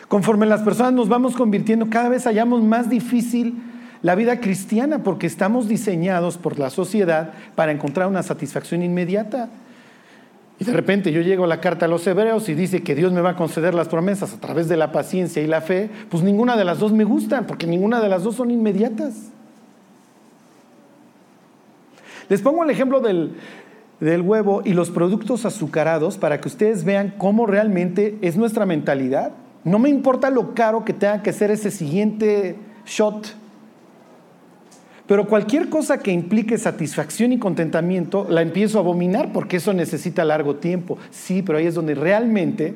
Conforme las personas nos vamos convirtiendo, cada vez hallamos más difícil la vida cristiana porque estamos diseñados por la sociedad para encontrar una satisfacción inmediata. Y de repente yo llego a la carta a los hebreos y dice que Dios me va a conceder las promesas a través de la paciencia y la fe, pues ninguna de las dos me gustan, porque ninguna de las dos son inmediatas. Les pongo el ejemplo del, del huevo y los productos azucarados para que ustedes vean cómo realmente es nuestra mentalidad. No me importa lo caro que tenga que ser ese siguiente shot pero cualquier cosa que implique satisfacción y contentamiento la empiezo a abominar porque eso necesita largo tiempo. Sí, pero ahí es donde realmente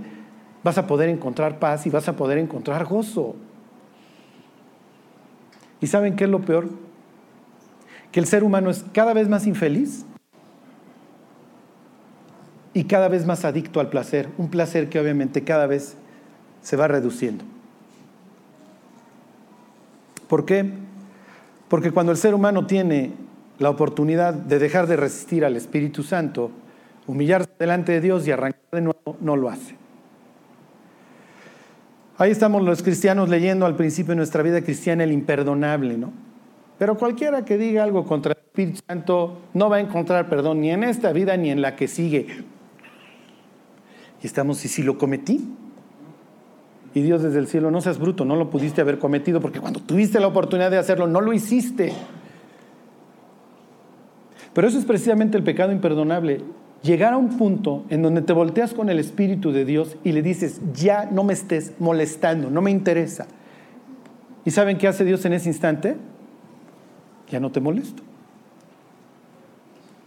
vas a poder encontrar paz y vas a poder encontrar gozo. ¿Y saben qué es lo peor? Que el ser humano es cada vez más infeliz y cada vez más adicto al placer. Un placer que obviamente cada vez se va reduciendo. ¿Por qué? Porque cuando el ser humano tiene la oportunidad de dejar de resistir al Espíritu Santo, humillarse delante de Dios y arrancar de nuevo, no lo hace. Ahí estamos los cristianos leyendo al principio de nuestra vida cristiana el imperdonable, ¿no? Pero cualquiera que diga algo contra el Espíritu Santo no va a encontrar perdón ni en esta vida ni en la que sigue. Y estamos, ¿y si lo cometí? Y Dios desde el cielo, no seas bruto, no lo pudiste haber cometido porque cuando tuviste la oportunidad de hacerlo, no lo hiciste. Pero eso es precisamente el pecado imperdonable. Llegar a un punto en donde te volteas con el Espíritu de Dios y le dices, ya no me estés molestando, no me interesa. ¿Y saben qué hace Dios en ese instante? Ya no te molesto.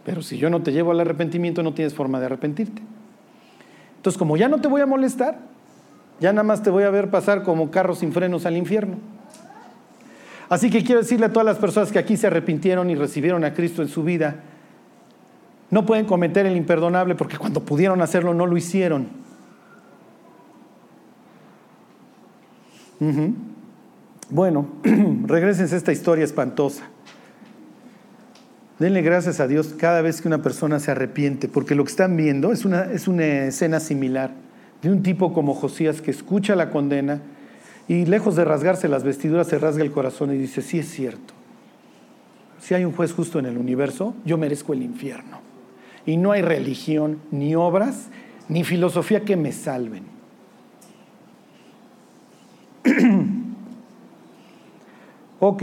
Pero si yo no te llevo al arrepentimiento, no tienes forma de arrepentirte. Entonces, como ya no te voy a molestar, ya nada más te voy a ver pasar como carros sin frenos al infierno. Así que quiero decirle a todas las personas que aquí se arrepintieron y recibieron a Cristo en su vida, no pueden cometer el imperdonable porque cuando pudieron hacerlo no lo hicieron. Bueno, regresen a esta historia espantosa. Denle gracias a Dios cada vez que una persona se arrepiente, porque lo que están viendo es una, es una escena similar de un tipo como Josías que escucha la condena y lejos de rasgarse las vestiduras se rasga el corazón y dice, sí es cierto, si hay un juez justo en el universo, yo merezco el infierno. Y no hay religión, ni obras, ni filosofía que me salven. ok,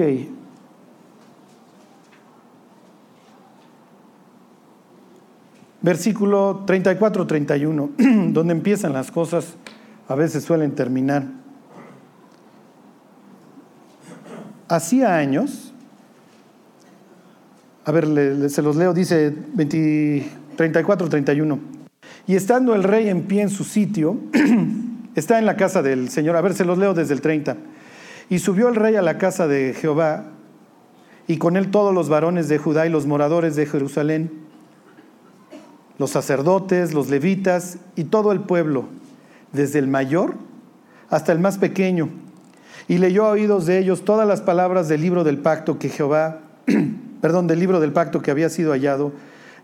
versículo 34-31, donde empiezan las cosas, a veces suelen terminar. Hacía años, a ver, se los leo, dice 34-31, y estando el rey en pie en su sitio, está en la casa del Señor, a ver, se los leo desde el 30, y subió el rey a la casa de Jehová, y con él todos los varones de Judá y los moradores de Jerusalén, los sacerdotes, los levitas y todo el pueblo, desde el mayor hasta el más pequeño. y leyó a oídos de ellos todas las palabras del libro del pacto que Jehová, perdón, del libro del pacto que había sido hallado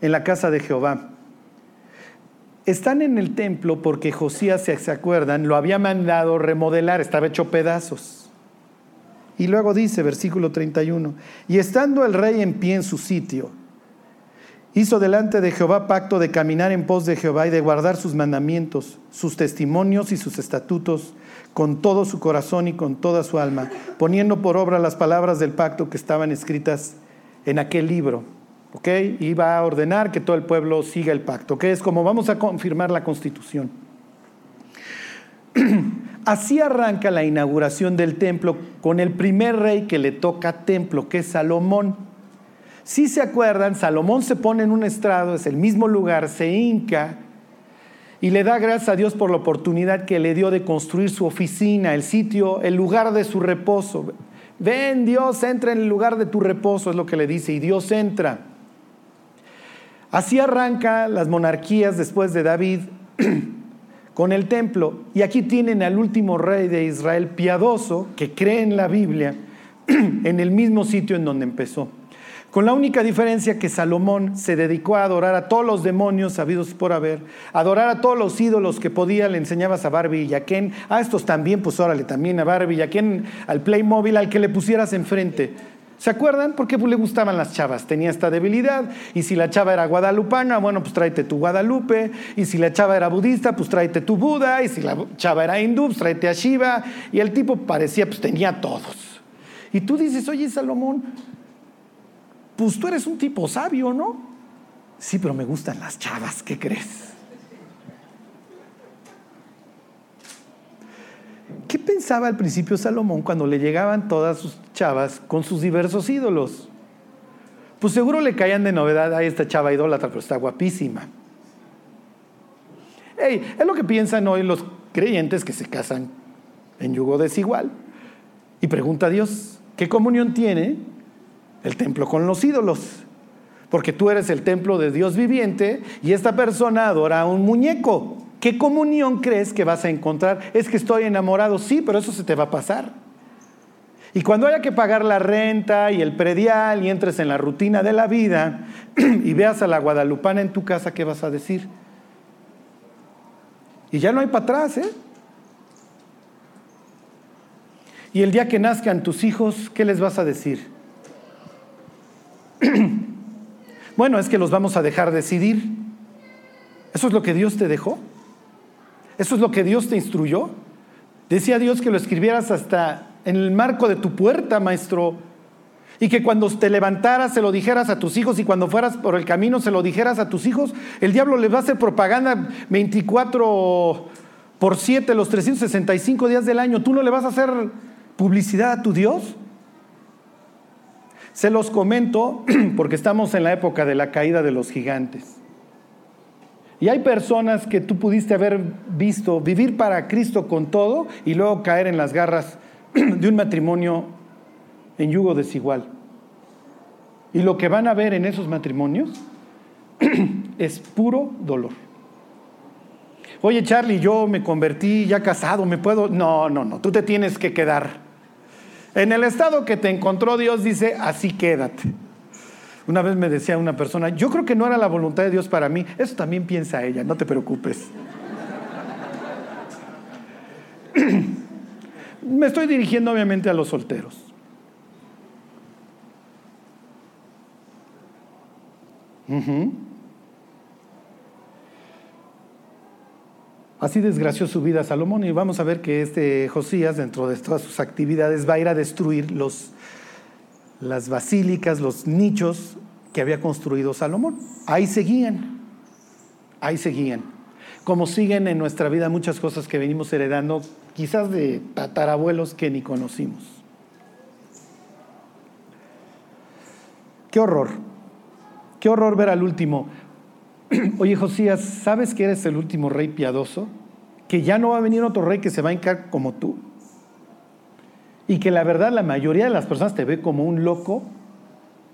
en la casa de Jehová. Están en el templo porque Josías, si se acuerdan, lo había mandado remodelar, estaba hecho pedazos. Y luego dice, versículo 31, y estando el rey en pie en su sitio, hizo delante de Jehová pacto de caminar en pos de Jehová y de guardar sus mandamientos, sus testimonios y sus estatutos con todo su corazón y con toda su alma, poniendo por obra las palabras del pacto que estaban escritas en aquel libro. ¿Ok? Y va a ordenar que todo el pueblo siga el pacto. Que Es como vamos a confirmar la constitución. Así arranca la inauguración del templo con el primer rey que le toca templo, que es Salomón. Si se acuerdan, Salomón se pone en un estrado, es el mismo lugar, se hinca y le da gracias a Dios por la oportunidad que le dio de construir su oficina, el sitio, el lugar de su reposo. Ven, Dios, entra en el lugar de tu reposo, es lo que le dice, y Dios entra. Así arranca las monarquías después de David con el templo. Y aquí tienen al último rey de Israel piadoso, que cree en la Biblia, en el mismo sitio en donde empezó. Con la única diferencia que Salomón se dedicó a adorar a todos los demonios sabidos por haber, adorar a todos los ídolos que podía, le enseñabas a Barbie y a Ken, a estos también, pues órale, también a Barbie y a Ken, al Playmobil, al que le pusieras enfrente. ¿Se acuerdan? Porque le gustaban las chavas, tenía esta debilidad. Y si la chava era guadalupana, bueno, pues tráete tu Guadalupe. Y si la chava era budista, pues tráete tu Buda. Y si la chava era hindú, pues tráete a Shiva. Y el tipo parecía, pues tenía todos. Y tú dices, oye, Salomón, pues tú eres un tipo sabio, ¿no? Sí, pero me gustan las chavas, ¿qué crees? ¿Qué pensaba al principio Salomón cuando le llegaban todas sus chavas con sus diversos ídolos? Pues seguro le caían de novedad a esta chava idólatra, pero está guapísima. Hey, es lo que piensan hoy los creyentes que se casan en yugo desigual. Y pregunta a Dios, ¿qué comunión tiene el templo con los ídolos. Porque tú eres el templo de Dios viviente y esta persona adora a un muñeco. ¿Qué comunión crees que vas a encontrar? Es que estoy enamorado, sí, pero eso se te va a pasar. Y cuando haya que pagar la renta y el predial y entres en la rutina de la vida y veas a la guadalupana en tu casa, ¿qué vas a decir? Y ya no hay para atrás, ¿eh? Y el día que nazcan tus hijos, ¿qué les vas a decir? bueno, es que los vamos a dejar decidir. ¿Eso es lo que Dios te dejó? ¿Eso es lo que Dios te instruyó? Decía Dios que lo escribieras hasta en el marco de tu puerta, maestro. Y que cuando te levantaras se lo dijeras a tus hijos y cuando fueras por el camino se lo dijeras a tus hijos. El diablo les va a hacer propaganda 24 por 7 los 365 días del año. ¿Tú no le vas a hacer publicidad a tu Dios? Se los comento porque estamos en la época de la caída de los gigantes. Y hay personas que tú pudiste haber visto vivir para Cristo con todo y luego caer en las garras de un matrimonio en yugo desigual. Y lo que van a ver en esos matrimonios es puro dolor. Oye, Charlie, yo me convertí ya casado, me puedo... No, no, no, tú te tienes que quedar. En el estado que te encontró Dios dice, así quédate. Una vez me decía una persona, yo creo que no era la voluntad de Dios para mí. Eso también piensa ella, no te preocupes. me estoy dirigiendo obviamente a los solteros. Así desgració su vida Salomón y vamos a ver que este Josías, dentro de todas sus actividades, va a ir a destruir los, las basílicas, los nichos que había construido Salomón. Ahí seguían, ahí seguían. Como siguen en nuestra vida muchas cosas que venimos heredando, quizás de tatarabuelos que ni conocimos. Qué horror, qué horror ver al último Oye, Josías, ¿sabes que eres el último rey piadoso? Que ya no va a venir otro rey que se va a hincar como tú. Y que la verdad la mayoría de las personas te ve como un loco.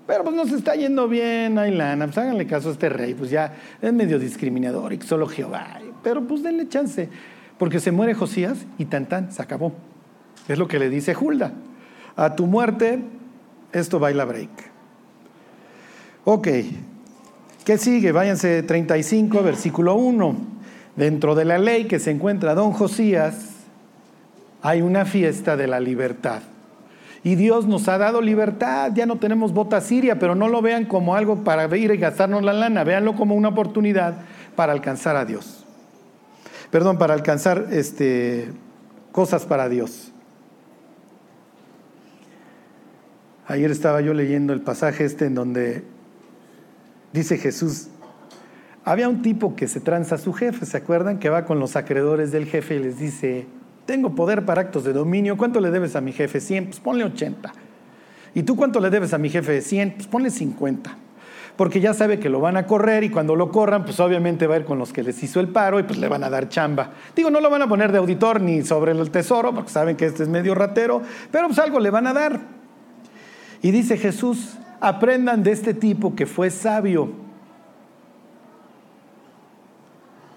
Pero pues nos está yendo bien, ay lana, pues háganle caso a este rey, pues ya es medio discriminador y solo Jehová. Pero pues denle chance, porque se muere Josías y tan tan, se acabó. Es lo que le dice Hulda. A tu muerte, esto baila break. Ok, ¿qué sigue? Váyanse 35, versículo 1. Dentro de la ley que se encuentra don Josías, hay una fiesta de la libertad. Y Dios nos ha dado libertad, ya no tenemos bota siria, pero no lo vean como algo para ir y gastarnos la lana, véanlo como una oportunidad para alcanzar a Dios. Perdón, para alcanzar este, cosas para Dios. Ayer estaba yo leyendo el pasaje este en donde dice Jesús, había un tipo que se tranza a su jefe, ¿se acuerdan? Que va con los acreedores del jefe y les dice, tengo poder para actos de dominio, ¿cuánto le debes a mi jefe? 100, pues ponle 80. ¿Y tú cuánto le debes a mi jefe? 100, pues ponle 50. Porque ya sabe que lo van a correr y cuando lo corran, pues obviamente va a ir con los que les hizo el paro y pues le van a dar chamba. Digo, no lo van a poner de auditor ni sobre el tesoro, porque saben que este es medio ratero, pero pues algo le van a dar. Y dice Jesús, aprendan de este tipo que fue sabio.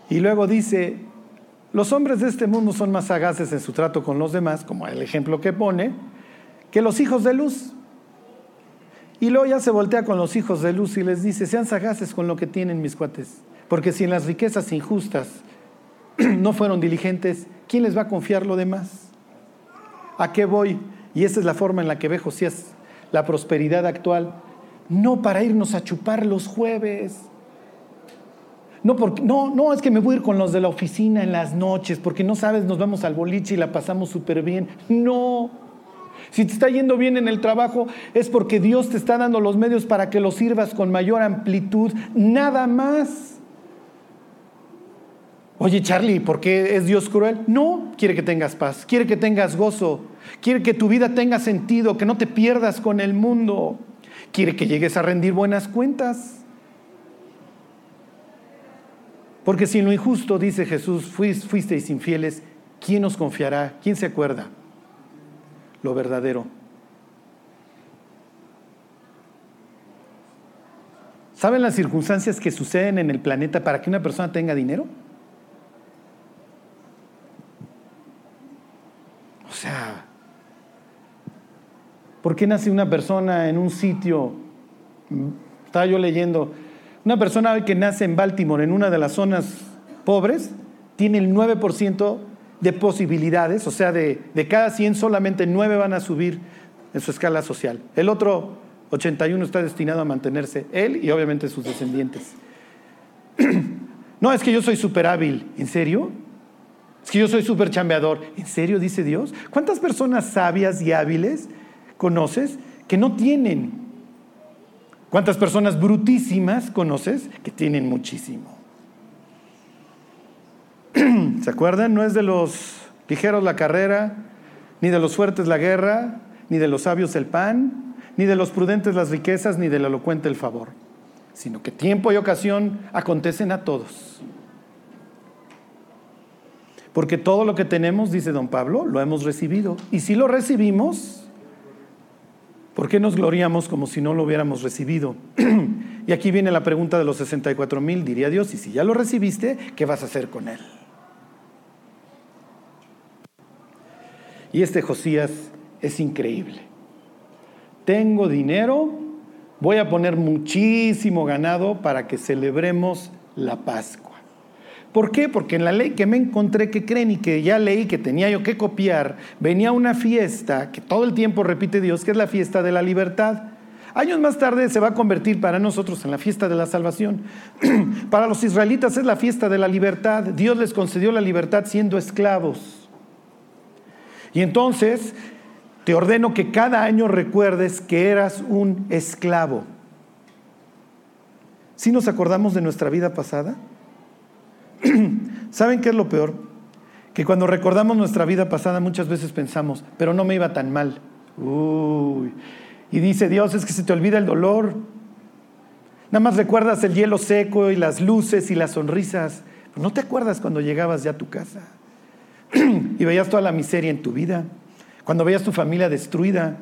Y luego dice, los hombres de este mundo son más sagaces en su trato con los demás, como el ejemplo que pone, que los hijos de luz. Y luego ya se voltea con los hijos de luz y les dice, sean sagaces con lo que tienen mis cuates, porque si en las riquezas injustas no fueron diligentes, ¿quién les va a confiar lo demás? ¿A qué voy? Y esa es la forma en la que ve Josías la prosperidad actual, no para irnos a chupar los jueves. No, porque, no, no, es que me voy a ir con los de la oficina en las noches, porque no sabes, nos vamos al boliche y la pasamos súper bien. No. Si te está yendo bien en el trabajo, es porque Dios te está dando los medios para que lo sirvas con mayor amplitud. Nada más. Oye, Charlie, ¿por qué es Dios cruel? No, quiere que tengas paz, quiere que tengas gozo, quiere que tu vida tenga sentido, que no te pierdas con el mundo, quiere que llegues a rendir buenas cuentas. Porque si en lo injusto, dice Jesús, fuisteis infieles, ¿quién os confiará? ¿Quién se acuerda? Lo verdadero. ¿Saben las circunstancias que suceden en el planeta para que una persona tenga dinero? O sea, ¿por qué nace una persona en un sitio? Estaba yo leyendo, una persona que nace en Baltimore, en una de las zonas pobres, tiene el 9% de posibilidades, o sea, de, de, cada 100 solamente 9 van a subir en su escala social. El otro 81 está destinado a mantenerse, él y obviamente sus descendientes. No, es que yo soy súper hábil, ¿en serio? Es que yo soy súper chambeador. ¿En serio dice Dios? ¿Cuántas personas sabias y hábiles conoces que no tienen? ¿Cuántas personas brutísimas conoces que tienen muchísimo? ¿Se acuerdan? No es de los ligeros la carrera, ni de los fuertes la guerra, ni de los sabios el pan, ni de los prudentes las riquezas, ni del elocuente el favor, sino que tiempo y ocasión acontecen a todos. Porque todo lo que tenemos, dice don Pablo, lo hemos recibido. Y si lo recibimos, ¿por qué nos gloriamos como si no lo hubiéramos recibido? y aquí viene la pregunta de los 64 mil, diría Dios, y si ya lo recibiste, ¿qué vas a hacer con él? Y este Josías es increíble. Tengo dinero, voy a poner muchísimo ganado para que celebremos la Pascua. ¿Por qué? Porque en la ley que me encontré, que creen y que ya leí que tenía yo que copiar, venía una fiesta que todo el tiempo repite Dios, que es la fiesta de la libertad. Años más tarde se va a convertir para nosotros en la fiesta de la salvación. para los israelitas es la fiesta de la libertad. Dios les concedió la libertad siendo esclavos. Y entonces te ordeno que cada año recuerdes que eras un esclavo. ¿Sí nos acordamos de nuestra vida pasada? ¿Saben qué es lo peor? Que cuando recordamos nuestra vida pasada muchas veces pensamos, pero no me iba tan mal. Y dice Dios, es que se te olvida el dolor. Nada más recuerdas el hielo seco y las luces y las sonrisas. no te acuerdas cuando llegabas ya a tu casa y veías toda la miseria en tu vida, cuando veías tu familia destruida,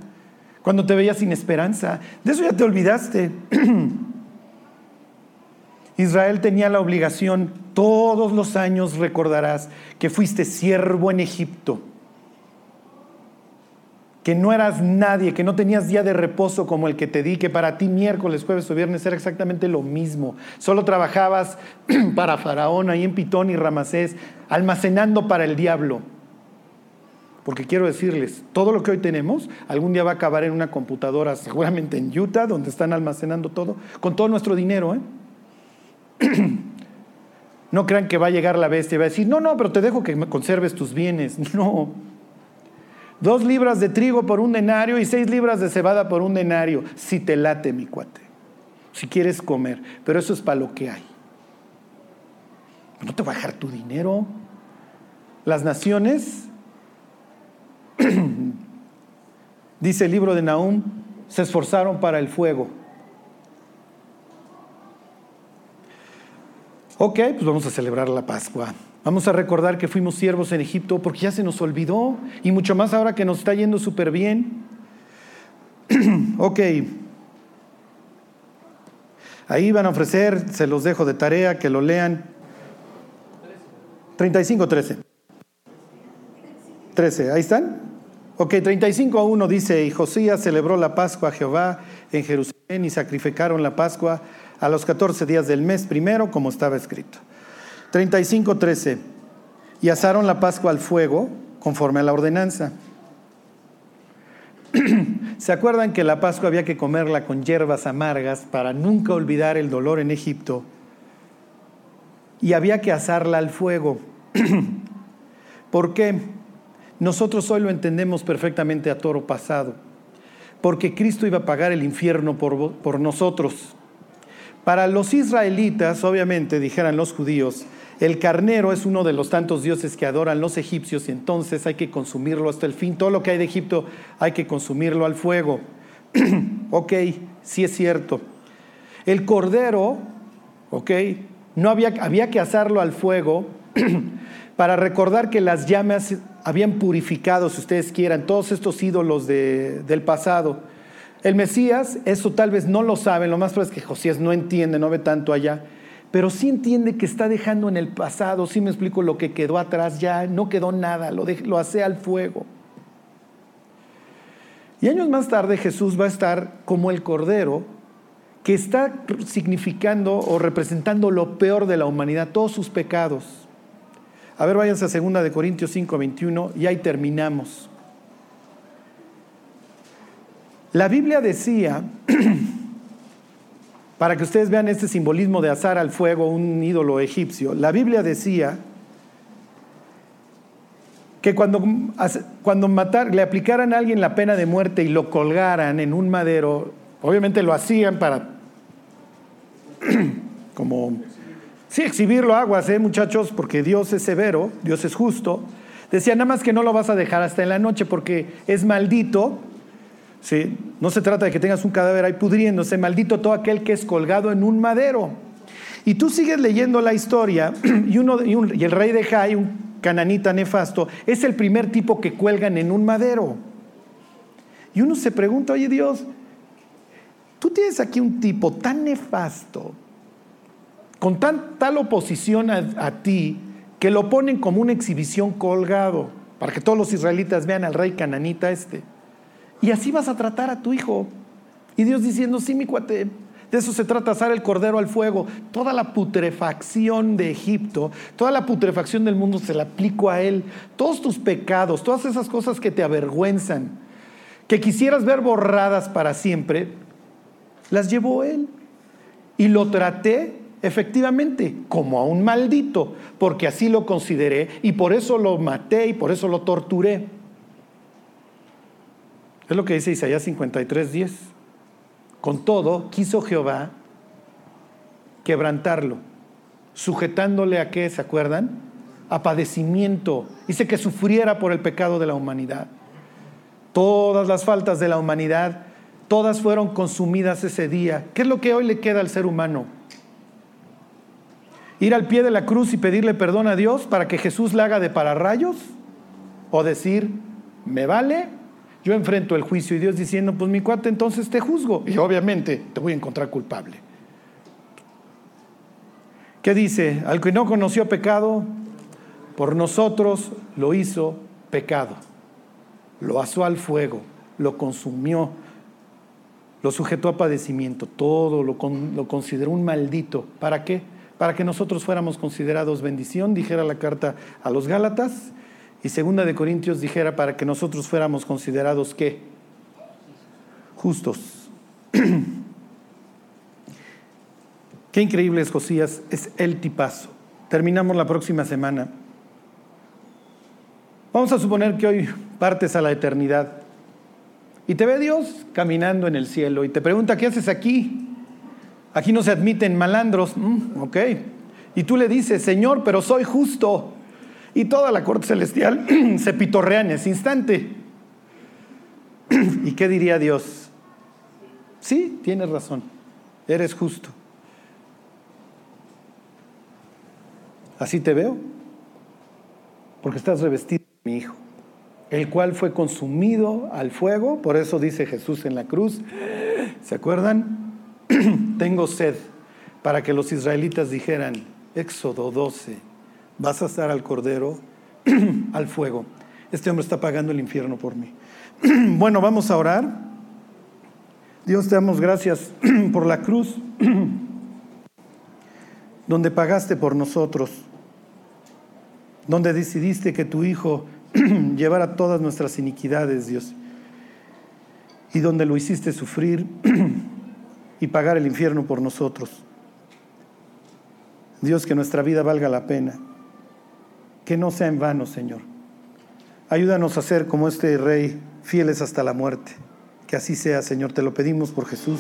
cuando te veías sin esperanza. De eso ya te olvidaste. Israel tenía la obligación, todos los años recordarás que fuiste siervo en Egipto. que no eras nadie, que no tenías día de reposo como el que te di, que para ti miércoles, jueves o viernes era exactamente lo mismo. Solo trabajabas para Faraón ahí en Pitón y Ramasés, almacenando para el diablo. Porque quiero decirles, todo lo que hoy tenemos algún día va a acabar en una computadora, seguramente en Utah, donde están almacenando todo, con todo nuestro dinero. ¿eh? No crean que va a llegar la bestia y va a decir, no, no, pero te dejo que conserves tus bienes. No. Dos libras de trigo por un denario y seis libras de cebada por un denario. Si te late, mi cuate. Si quieres comer. Pero eso es para lo que hay. No te va a dejar tu dinero. Las naciones, dice el libro de Nahum, se esforzaron para el fuego Ok, pues vamos a celebrar la Pascua. Vamos a recordar que fuimos siervos en Egipto porque ya se nos olvidó y mucho más ahora que nos está yendo súper bien. ok. Ahí van a ofrecer, se los dejo de tarea, que lo lean. 35, 13. 13, ¿ahí están? Ok, 35 a 1 dice, y Josías celebró la Pascua a Jehová en Jerusalén y sacrificaron la Pascua a los 14 días del mes primero, como estaba escrito. 35.13. Y asaron la Pascua al fuego, conforme a la ordenanza. ¿Se acuerdan que la Pascua había que comerla con hierbas amargas para nunca olvidar el dolor en Egipto? Y había que asarla al fuego. ¿Por qué? Nosotros hoy lo entendemos perfectamente a toro pasado. Porque Cristo iba a pagar el infierno por, por nosotros. Para los israelitas, obviamente, dijeran los judíos, el carnero es uno de los tantos dioses que adoran los egipcios y entonces hay que consumirlo hasta el fin. Todo lo que hay de Egipto hay que consumirlo al fuego. ok, sí es cierto. El cordero, ok, no había, había que asarlo al fuego para recordar que las llamas habían purificado, si ustedes quieran, todos estos ídolos del pasado. El Mesías, eso tal vez no lo saben, lo más probable es que Josías no entiende, no ve tanto allá, pero sí entiende que está dejando en el pasado, sí me explico lo que quedó atrás, ya no quedó nada, lo, lo hace al fuego. Y años más tarde Jesús va a estar como el Cordero, que está significando o representando lo peor de la humanidad, todos sus pecados. A ver, váyanse a 2 de Corintios 5, 21 y ahí terminamos. La Biblia decía, para que ustedes vean este simbolismo de azar al fuego, un ídolo egipcio, la Biblia decía que cuando, cuando matar, le aplicaran a alguien la pena de muerte y lo colgaran en un madero, obviamente lo hacían para, como, sí, exhibirlo aguas, ¿eh, muchachos? Porque Dios es severo, Dios es justo. Decía, nada más que no lo vas a dejar hasta en la noche porque es maldito ¿sí? No se trata de que tengas un cadáver ahí pudriéndose, maldito todo aquel que es colgado en un madero. Y tú sigues leyendo la historia y, uno, y, el rey de Jai, un cananita nefasto, es el primer tipo que cuelgan en un madero. Y uno se pregunta, oye Dios, tú tienes aquí un tipo tan nefasto, con tal oposición a ti, que lo ponen como una exhibición colgado, para que todos los israelitas vean al rey cananita este. Y así vas a tratar a tu hijo. Y Dios diciendo, sí, mi cuate, de eso se trata, asar el cordero al fuego. Toda la putrefacción de Egipto, toda la putrefacción del mundo se la aplico a Él. Todos tus pecados, todas esas cosas que te avergüenzan, que quisieras ver borradas para siempre, las llevó Él. Y lo traté efectivamente como a un maldito, porque así lo consideré y por eso lo maté y por eso lo torturé. Es lo que dice Isaías 53, 10. Con todo, quiso Jehová quebrantarlo, sujetándole a qué, ¿se acuerdan? A padecimiento. Dice que sufriera por el pecado de la humanidad. Todas las faltas de la humanidad, todas fueron consumidas ese día. ¿Qué es lo que hoy le queda al ser humano? ¿Ir al pie de la cruz y pedirle perdón a Dios para que Jesús le haga de pararrayos? ¿O decir, me vale yo enfrento el juicio y Dios diciendo, pues mi cuate, entonces te juzgo. Y obviamente te voy a encontrar culpable. ¿Qué dice? Al que no conoció pecado, por nosotros lo hizo pecado. Lo asó al fuego. lo consumió, lo sujetó a padecimiento, todo lo, lo consideró un maldito. ¿Para qué? Para que nosotros fuéramos considerados bendición, dijera la carta a los Gálatas, y segunda de Corintios dijera para que nosotros fuéramos considerados qué? Justos. Qué increíble es Josías, es el tipazo. Terminamos la próxima semana. Vamos a suponer que hoy partes a la eternidad y te ve Dios caminando en el cielo y te pregunta, ¿qué haces aquí? Aquí no se admiten malandros. Mm, ok. Y tú le dices, Señor, pero soy justo. Y toda la corte celestial se pitorrea en ese instante. ¿Y qué diría Dios? Sí, tienes razón, eres justo. Así te veo, porque estás revestido de mi Hijo, el cual fue consumido al fuego, por eso dice Jesús en la cruz, ¿se acuerdan? Tengo sed, para que los israelitas dijeran, Éxodo 12, vas a estar al cordero, al fuego. Este hombre está pagando el infierno por mí. bueno, vamos a orar. Dios te damos gracias por la cruz, donde pagaste por nosotros donde decidiste que tu Hijo llevara todas nuestras iniquidades, Dios, y donde lo hiciste sufrir y pagar el infierno por nosotros. Dios, que nuestra vida valga la pena, que no sea en vano, Señor. Ayúdanos a ser como este rey, fieles hasta la muerte. Que así sea, Señor, te lo pedimos por Jesús.